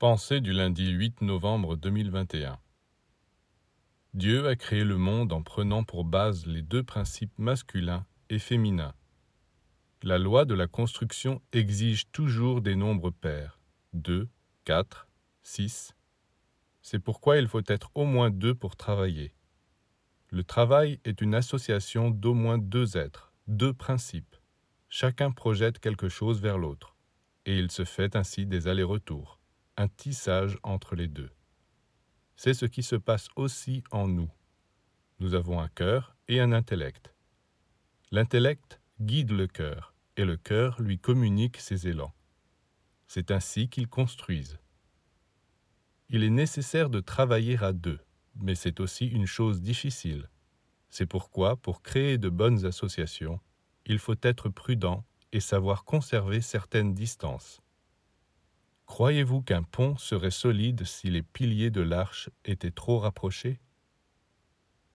Pensée du lundi 8 novembre 2021 Dieu a créé le monde en prenant pour base les deux principes masculins et féminins. La loi de la construction exige toujours des nombres pairs 2, 4, 6. C'est pourquoi il faut être au moins deux pour travailler. Le travail est une association d'au moins deux êtres, deux principes. Chacun projette quelque chose vers l'autre, et il se fait ainsi des allers-retours un tissage entre les deux. C'est ce qui se passe aussi en nous. Nous avons un cœur et un intellect. L'intellect guide le cœur et le cœur lui communique ses élans. C'est ainsi qu'ils construisent. Il est nécessaire de travailler à deux, mais c'est aussi une chose difficile. C'est pourquoi, pour créer de bonnes associations, il faut être prudent et savoir conserver certaines distances. Croyez-vous qu'un pont serait solide si les piliers de l'arche étaient trop rapprochés?